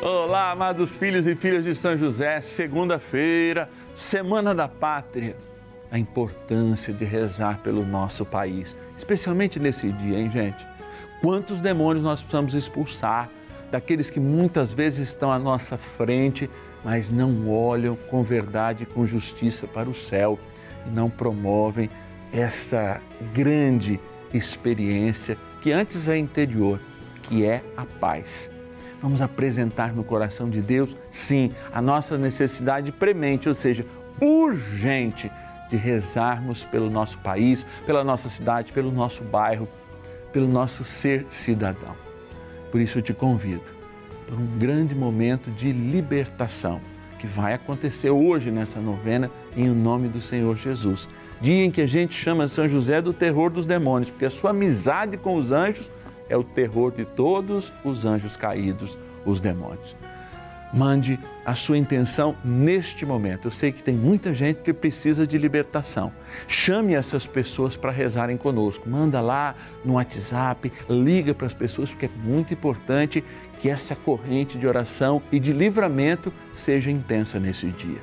Olá, amados filhos e filhas de São José, segunda-feira, Semana da Pátria. A importância de rezar pelo nosso país, especialmente nesse dia, hein, gente? Quantos demônios nós precisamos expulsar daqueles que muitas vezes estão à nossa frente, mas não olham com verdade e com justiça para o céu e não promovem essa grande experiência que antes é interior, que é a paz Vamos apresentar no coração de Deus, sim, a nossa necessidade premente, ou seja, urgente, de rezarmos pelo nosso país, pela nossa cidade, pelo nosso bairro, pelo nosso ser cidadão. Por isso eu te convido para um grande momento de libertação que vai acontecer hoje nessa novena em nome do Senhor Jesus. Dia em que a gente chama São José do terror dos demônios, porque a sua amizade com os anjos é o terror de todos os anjos caídos, os demônios. Mande a sua intenção neste momento. Eu sei que tem muita gente que precisa de libertação. Chame essas pessoas para rezarem conosco. Manda lá no WhatsApp, liga para as pessoas, porque é muito importante que essa corrente de oração e de livramento seja intensa nesse dia.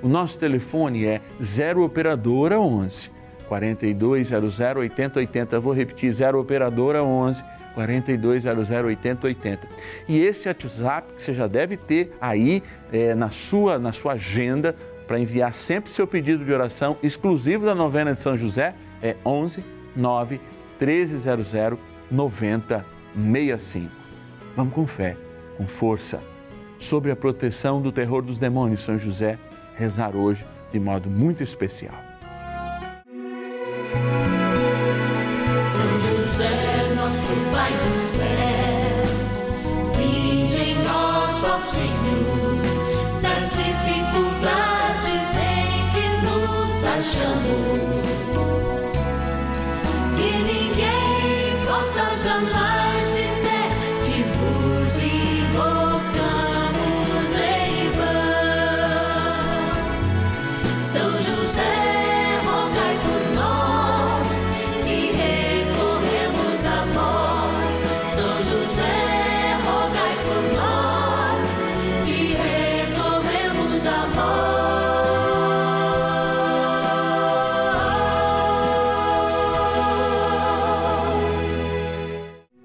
O nosso telefone é 0 operadora 11 4200 8080. Vou repetir 0 operadora 11 4200 8080. E esse WhatsApp que você já deve ter aí é, na, sua, na sua agenda para enviar sempre seu pedido de oração exclusivo da novena de São José é 11 9 1300 9065. Vamos com fé, com força, sobre a proteção do terror dos demônios, São José, rezar hoje de modo muito especial.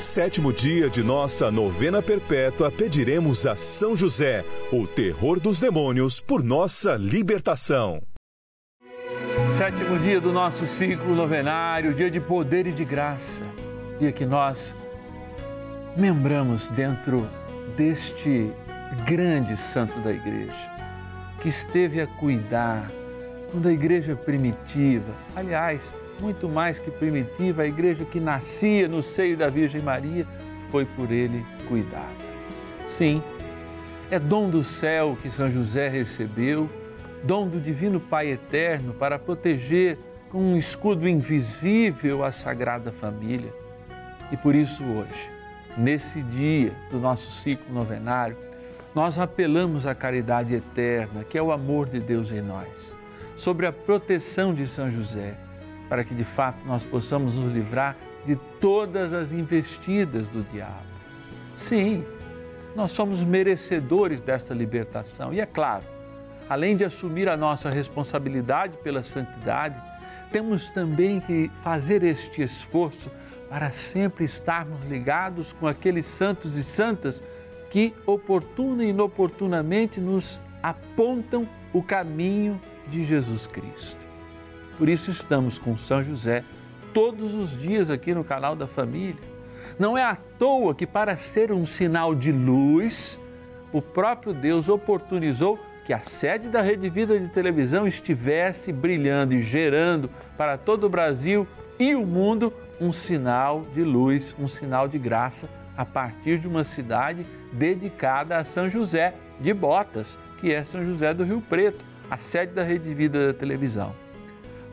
sétimo dia de nossa novena perpétua, pediremos a São José, o terror dos demônios, por nossa libertação. Sétimo dia do nosso ciclo novenário, dia de poder e de graça, dia que nós membramos dentro deste grande santo da igreja, que esteve a cuidar quando a igreja primitiva, aliás, muito mais que primitiva, a igreja que nascia no seio da Virgem Maria, foi por ele cuidada. Sim, é dom do céu que São José recebeu, dom do Divino Pai Eterno para proteger com um escudo invisível a Sagrada Família. E por isso hoje, nesse dia do nosso ciclo novenário, nós apelamos à caridade eterna, que é o amor de Deus em nós, sobre a proteção de São José para que de fato nós possamos nos livrar de todas as investidas do diabo. Sim, nós somos merecedores desta libertação e é claro, além de assumir a nossa responsabilidade pela santidade, temos também que fazer este esforço para sempre estarmos ligados com aqueles santos e santas que oportuna e inoportunamente nos apontam o caminho de Jesus Cristo. Por isso estamos com São José todos os dias aqui no canal da família. Não é à toa que, para ser um sinal de luz, o próprio Deus oportunizou que a sede da Rede Vida de televisão estivesse brilhando e gerando para todo o Brasil e o mundo um sinal de luz, um sinal de graça a partir de uma cidade dedicada a São José de Botas, que é São José do Rio Preto, a sede da Rede Vida da televisão.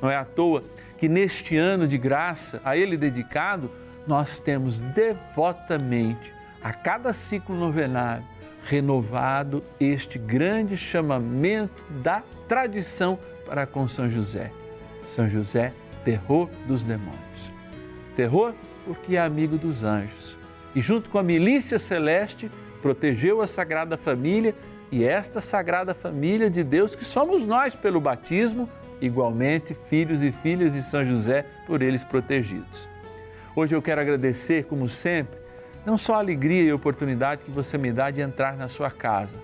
Não é à toa que neste ano de graça a ele dedicado, nós temos devotamente a cada ciclo novenário renovado este grande chamamento da tradição para com São José. São José, terror dos demônios. Terror porque é amigo dos anjos. E junto com a milícia celeste, protegeu a Sagrada Família e esta Sagrada Família de Deus, que somos nós pelo batismo, igualmente filhos e filhas de São José, por eles protegidos. Hoje eu quero agradecer, como sempre, não só a alegria e a oportunidade que você me dá de entrar na sua casa,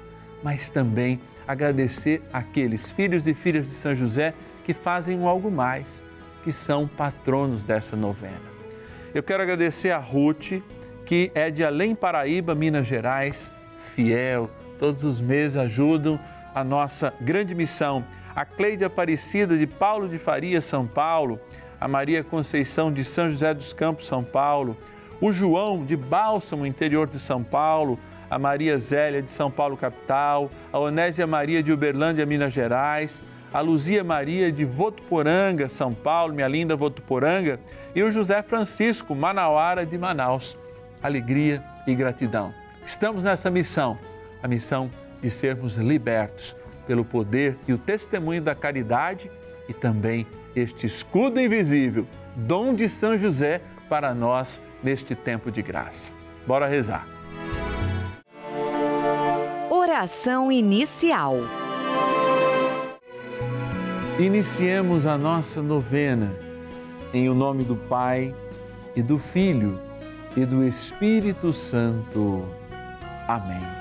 mas também agradecer aqueles filhos e filhas de São José que fazem um algo mais, que são patronos dessa novena. Eu quero agradecer a Ruth, que é de Além Paraíba, Minas Gerais, fiel, todos os meses ajudam a nossa grande missão. A Cleide Aparecida de Paulo de Faria, São Paulo, a Maria Conceição de São José dos Campos, São Paulo, o João de Bálsamo, interior de São Paulo, a Maria Zélia de São Paulo, capital, a Onésia Maria de Uberlândia, Minas Gerais, a Luzia Maria de Votuporanga, São Paulo, minha linda Votuporanga, e o José Francisco Manauara de Manaus. Alegria e gratidão. Estamos nessa missão, a missão de sermos libertos pelo poder e o testemunho da caridade e também este escudo invisível, dom de São José para nós neste tempo de graça. Bora rezar. Oração inicial. Iniciemos a nossa novena em o nome do Pai e do Filho e do Espírito Santo. Amém.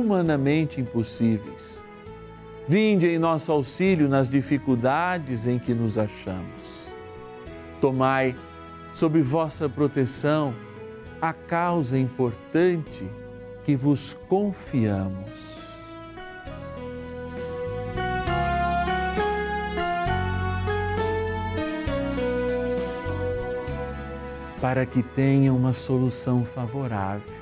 humanamente impossíveis. Vinde em nosso auxílio nas dificuldades em que nos achamos. Tomai sob vossa proteção a causa importante que vos confiamos. Para que tenha uma solução favorável.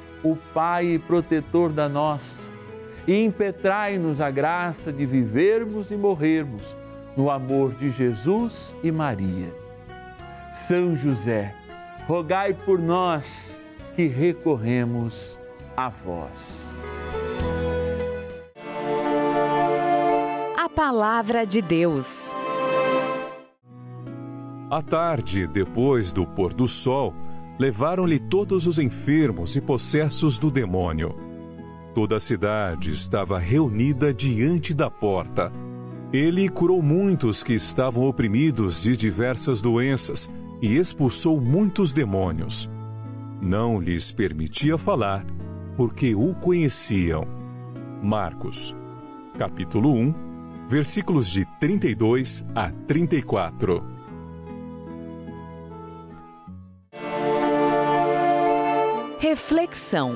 o Pai e protetor da nossa, e impetrai-nos a graça de vivermos e morrermos no amor de Jesus e Maria. São José, rogai por nós que recorremos a vós. A Palavra de Deus. À tarde, depois do pôr do sol, levaram-lhe todos os enfermos e possessos do demônio. Toda a cidade estava reunida diante da porta. Ele curou muitos que estavam oprimidos de diversas doenças e expulsou muitos demônios. Não lhes permitia falar, porque o conheciam. Marcos, capítulo 1, versículos de 32 a 34. Reflexão.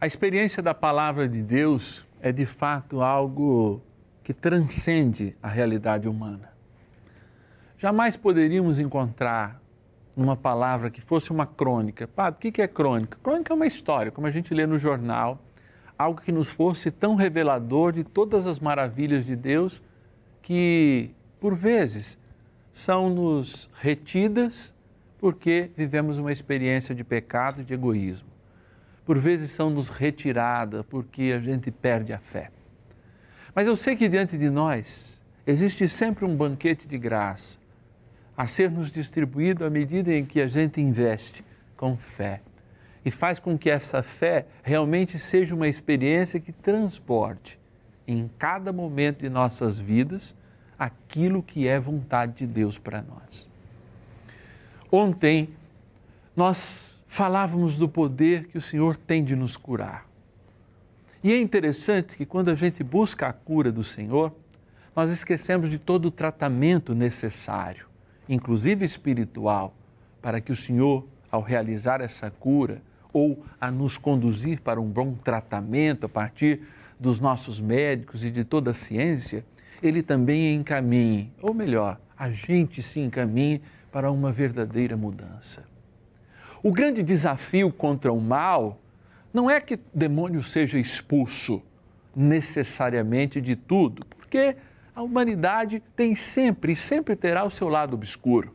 A experiência da palavra de Deus é de fato algo que transcende a realidade humana. Jamais poderíamos encontrar uma palavra que fosse uma crônica. Padre, o que é crônica? Crônica é uma história, como a gente lê no jornal, algo que nos fosse tão revelador de todas as maravilhas de Deus que, por vezes, são-nos retidas porque vivemos uma experiência de pecado e de egoísmo por vezes são nos retiradas porque a gente perde a fé. Mas eu sei que diante de nós existe sempre um banquete de graça a ser nos distribuído à medida em que a gente investe com fé e faz com que essa fé realmente seja uma experiência que transborde em cada momento de nossas vidas aquilo que é vontade de Deus para nós. Ontem nós falávamos do poder que o Senhor tem de nos curar. E é interessante que quando a gente busca a cura do Senhor, nós esquecemos de todo o tratamento necessário, inclusive espiritual, para que o Senhor, ao realizar essa cura ou a nos conduzir para um bom tratamento a partir dos nossos médicos e de toda a ciência, ele também encaminhe, ou melhor, a gente se encaminhe para uma verdadeira mudança. O grande desafio contra o mal não é que o demônio seja expulso necessariamente de tudo, porque a humanidade tem sempre e sempre terá o seu lado obscuro.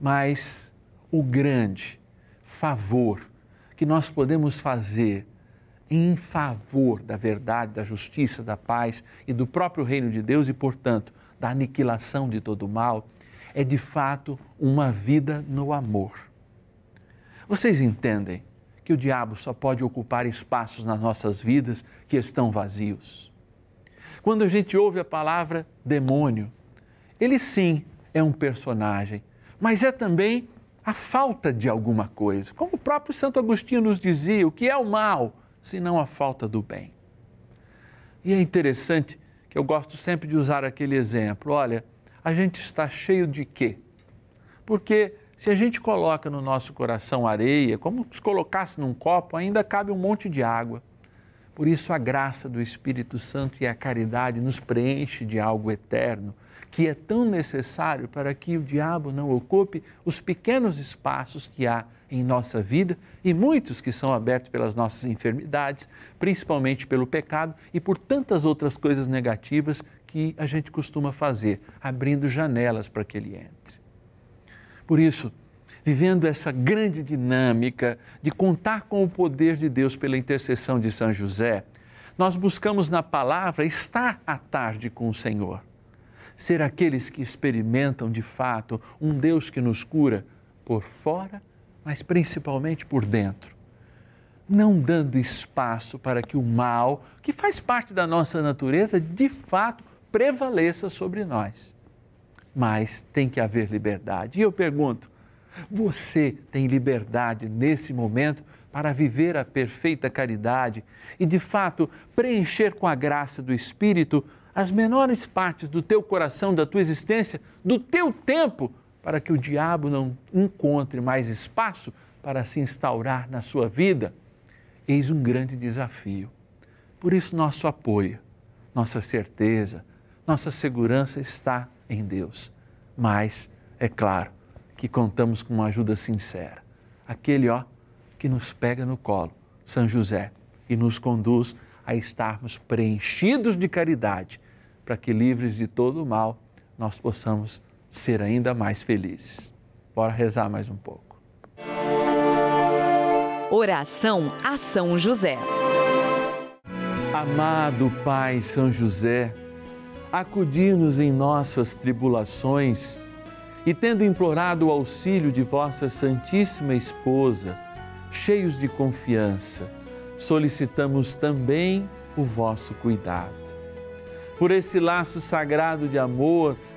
Mas o grande favor que nós podemos fazer em favor da verdade, da justiça, da paz e do próprio reino de Deus e, portanto, da aniquilação de todo o mal, é de fato uma vida no amor. Vocês entendem que o diabo só pode ocupar espaços nas nossas vidas que estão vazios? Quando a gente ouve a palavra demônio, ele sim é um personagem, mas é também a falta de alguma coisa. Como o próprio Santo Agostinho nos dizia, o que é o mal, senão a falta do bem? E é interessante que eu gosto sempre de usar aquele exemplo. Olha, a gente está cheio de quê? Porque se a gente coloca no nosso coração areia, como se colocasse num copo, ainda cabe um monte de água. Por isso, a graça do Espírito Santo e a caridade nos preenche de algo eterno, que é tão necessário para que o diabo não ocupe os pequenos espaços que há em nossa vida e muitos que são abertos pelas nossas enfermidades, principalmente pelo pecado e por tantas outras coisas negativas que a gente costuma fazer, abrindo janelas para que ele entre. Por isso, vivendo essa grande dinâmica de contar com o poder de Deus pela intercessão de São José, nós buscamos na palavra estar à tarde com o Senhor. Ser aqueles que experimentam de fato um Deus que nos cura por fora, mas principalmente por dentro. Não dando espaço para que o mal, que faz parte da nossa natureza, de fato prevaleça sobre nós mas tem que haver liberdade. E eu pergunto: você tem liberdade nesse momento para viver a perfeita caridade e, de fato, preencher com a graça do Espírito as menores partes do teu coração, da tua existência, do teu tempo, para que o diabo não encontre mais espaço para se instaurar na sua vida? Eis um grande desafio. Por isso, nosso apoio, nossa certeza, nossa segurança está em Deus. Mas, é claro, que contamos com uma ajuda sincera. Aquele, ó, que nos pega no colo, São José, e nos conduz a estarmos preenchidos de caridade, para que, livres de todo o mal, nós possamos ser ainda mais felizes. Bora rezar mais um pouco. Oração a São José. Amado Pai São José, acudir-nos em nossas tribulações e, tendo implorado o auxílio de vossa Santíssima Esposa, cheios de confiança, solicitamos também o vosso cuidado. por esse laço sagrado de amor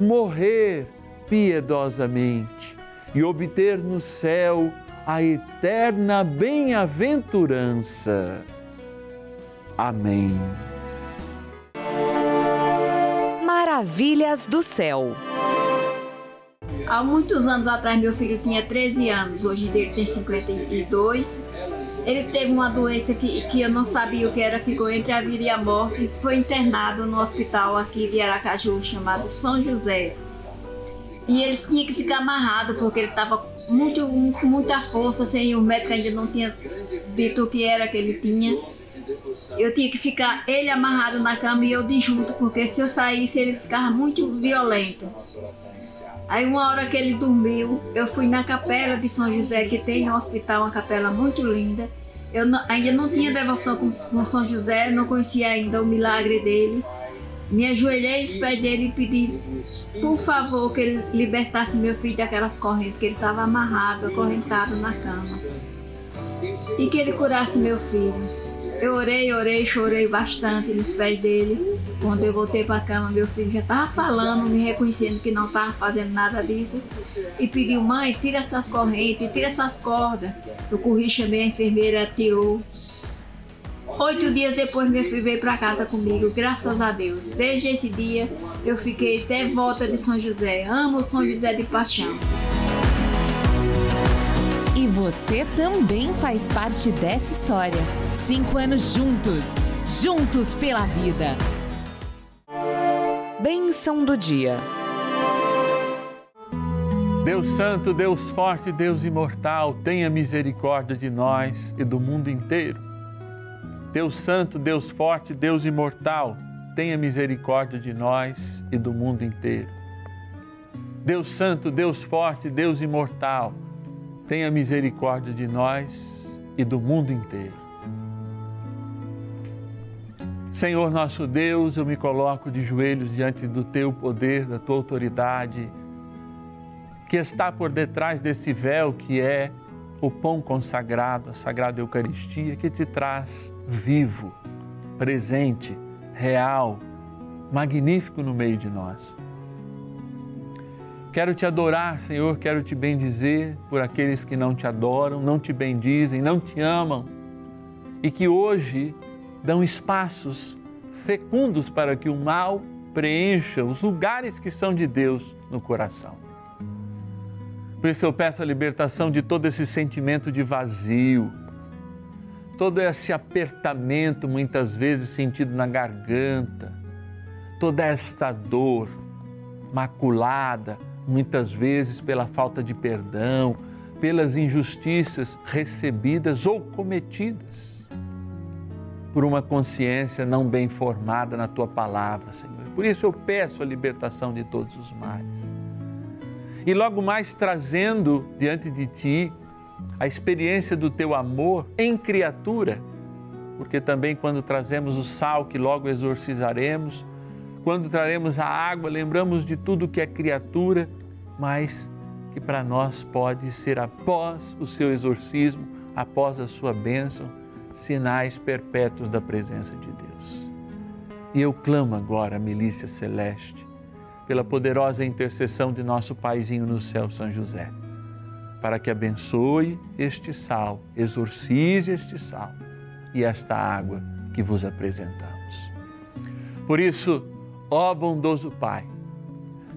morrer piedosamente e obter no céu a eterna bem-aventurança. Amém. Maravilhas do céu. Há muitos anos atrás, meu filho tinha 13 anos, hoje ele tem 52. Ele teve uma doença que, que eu não sabia o que era, ficou entre a vida e a morte e foi internado no hospital aqui de Aracaju, chamado São José. E ele tinha que ficar amarrado porque ele estava com muita força, assim, o médico ainda não tinha dito o que era que ele tinha. Eu tinha que ficar ele amarrado na cama e eu de junto, porque se eu saísse ele ficava muito violento. Aí uma hora que ele dormiu, eu fui na capela de São José, que tem no hospital uma capela muito linda. Eu não, ainda não tinha devoção com, com São José, não conhecia ainda o milagre dele. Me ajoelhei aos pés dele e pedi, por favor, que ele libertasse meu filho daquelas correntes, que ele estava amarrado, acorrentado na cama. E que ele curasse meu filho. Eu orei, orei, chorei bastante nos pés dele. Quando eu voltei para a cama, meu filho já estava falando, me reconhecendo que não estava fazendo nada disso. E pediu, mãe, tira essas correntes, tira essas cordas. Eu corri, chamei a enfermeira, tirou. Oito dias depois, meu filho veio para casa comigo, graças a Deus. Desde esse dia, eu fiquei até volta de São José. Amo São José de paixão. Você também faz parte dessa história. Cinco anos juntos, juntos pela vida. Bênção do dia. Deus Santo, Deus Forte, Deus Imortal, tenha misericórdia de nós e do mundo inteiro. Deus Santo, Deus Forte, Deus Imortal, tenha misericórdia de nós e do mundo inteiro. Deus Santo, Deus Forte, Deus Imortal, tenha misericórdia de nós e do mundo inteiro. Senhor nosso Deus, eu me coloco de joelhos diante do teu poder, da tua autoridade, que está por detrás desse véu que é o pão consagrado, a sagrada Eucaristia, que te traz vivo, presente, real, magnífico no meio de nós. Quero te adorar, Senhor, quero te bendizer por aqueles que não te adoram, não te bendizem, não te amam e que hoje dão espaços fecundos para que o mal preencha os lugares que são de Deus no coração. Por isso eu peço a libertação de todo esse sentimento de vazio, todo esse apertamento muitas vezes sentido na garganta, toda esta dor maculada, muitas vezes pela falta de perdão, pelas injustiças recebidas ou cometidas, por uma consciência não bem formada na tua palavra, Senhor. Por isso eu peço a libertação de todos os males. E logo mais trazendo diante de ti a experiência do teu amor em criatura, porque também quando trazemos o sal que logo exorcizaremos, quando traremos a água, lembramos de tudo que é criatura, mas que para nós pode ser após o seu exorcismo, após a sua bênção, sinais perpétuos da presença de Deus. E eu clamo agora a milícia celeste, pela poderosa intercessão de nosso Paizinho no céu, São José, para que abençoe este sal, exorcize este sal e esta água que vos apresentamos. Por isso, ó bondoso Pai,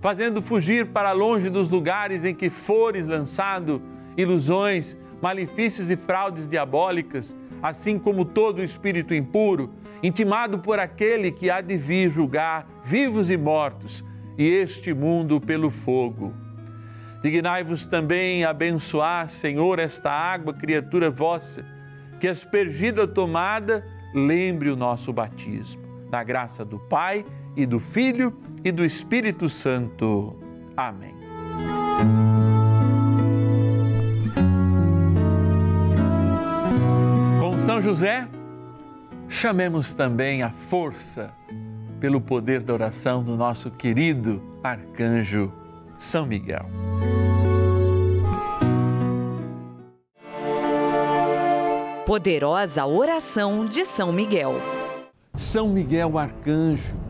fazendo fugir para longe dos lugares em que fores lançado ilusões, malefícios e fraudes diabólicas, assim como todo espírito impuro, intimado por aquele que há de vir julgar vivos e mortos, e este mundo pelo fogo. Dignai-vos também abençoar, Senhor, esta água, criatura vossa, que aspergida tomada, lembre o nosso batismo. Na graça do Pai e do Filho e do Espírito Santo. Amém. Com São José, chamemos também a força pelo poder da oração do nosso querido arcanjo São Miguel. Poderosa oração de São Miguel. São Miguel arcanjo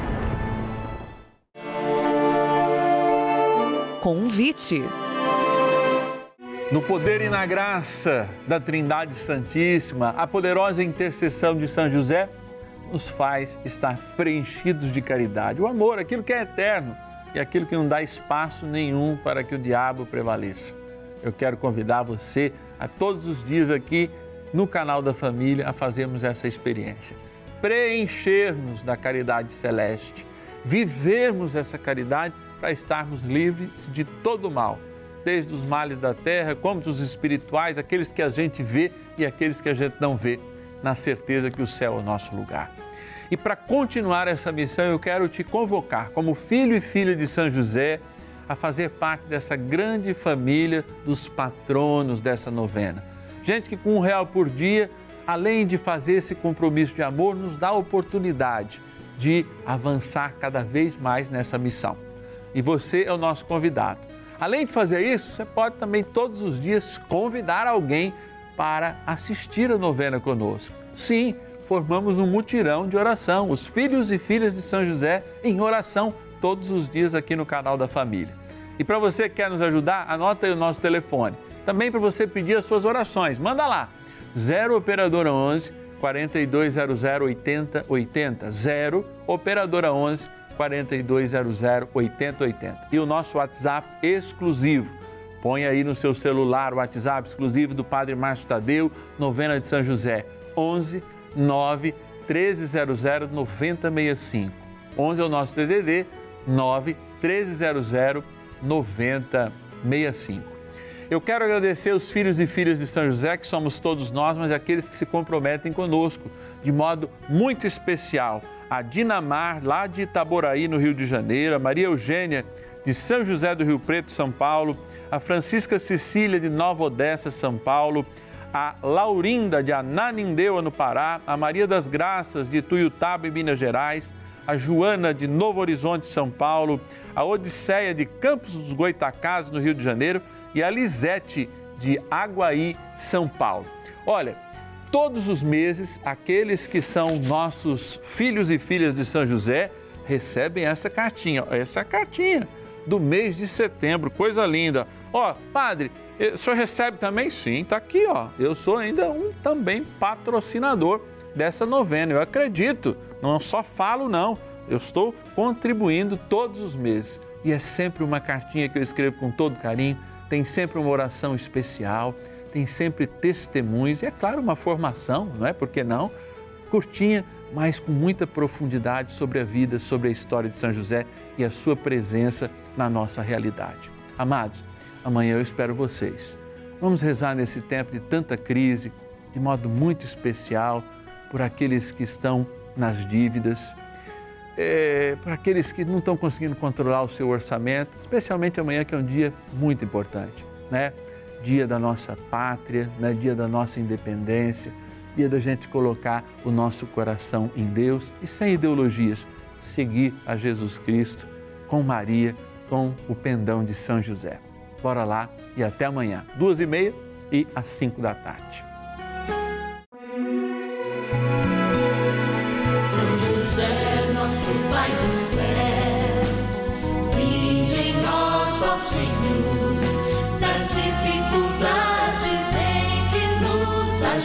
Convite. No poder e na graça da Trindade Santíssima, a poderosa intercessão de São José nos faz estar preenchidos de caridade. O amor, aquilo que é eterno e aquilo que não dá espaço nenhum para que o diabo prevaleça. Eu quero convidar você a todos os dias aqui no canal da família a fazermos essa experiência. Preenchermos da caridade celeste, vivermos essa caridade para estarmos livres de todo mal, desde os males da terra, como dos espirituais, aqueles que a gente vê e aqueles que a gente não vê, na certeza que o céu é o nosso lugar. E para continuar essa missão, eu quero te convocar, como filho e filha de São José, a fazer parte dessa grande família dos patronos dessa novena. Gente que com um real por dia, além de fazer esse compromisso de amor, nos dá a oportunidade de avançar cada vez mais nessa missão e você é o nosso convidado. Além de fazer isso, você pode também todos os dias convidar alguém para assistir a novena conosco. Sim, formamos um mutirão de oração, os filhos e filhas de São José em oração todos os dias aqui no canal da família. E para você que quer nos ajudar, anota aí o nosso telefone. Também para você pedir as suas orações, manda lá. 0 operadora 11 4200 8080 0 operadora 11 4200 8080. E o nosso WhatsApp exclusivo. Põe aí no seu celular o WhatsApp exclusivo do Padre Márcio Tadeu, novena de São José, 11 9 1300 9065. 11 é o nosso DDD, 9 1300 9065. Eu quero agradecer os filhos e filhas de São José, que somos todos nós, mas aqueles que se comprometem conosco de modo muito especial a Dinamar, lá de Itaboraí, no Rio de Janeiro, a Maria Eugênia, de São José do Rio Preto, São Paulo, a Francisca Cecília, de Nova Odessa, São Paulo, a Laurinda, de Ananindeua, no Pará, a Maria das Graças, de Tuiutaba, em Minas Gerais, a Joana, de Novo Horizonte, São Paulo, a Odisseia, de Campos dos Goitacazes, no Rio de Janeiro, e a Lisete, de Aguaí, São Paulo. Olha, todos os meses, aqueles que são nossos filhos e filhas de São José recebem essa cartinha, essa cartinha do mês de setembro, coisa linda. Ó, padre, o senhor recebe também? Sim, tá aqui, ó. Eu sou ainda um também patrocinador dessa novena. Eu acredito, não só falo não, eu estou contribuindo todos os meses. E é sempre uma cartinha que eu escrevo com todo carinho, tem sempre uma oração especial, tem sempre testemunhos e é claro uma formação, não é? Por que não? Curtinha, mas com muita profundidade sobre a vida, sobre a história de São José e a sua presença na nossa realidade. Amados, amanhã eu espero vocês. Vamos rezar nesse tempo de tanta crise, de modo muito especial, por aqueles que estão nas dívidas, é, por aqueles que não estão conseguindo controlar o seu orçamento, especialmente amanhã, que é um dia muito importante, né? Dia da nossa pátria, né? dia da nossa independência, dia da gente colocar o nosso coração em Deus e sem ideologias, seguir a Jesus Cristo com Maria, com o pendão de São José. Bora lá e até amanhã, duas e meia e às cinco da tarde. Pai do céu, vinde em nós, ó Senhor,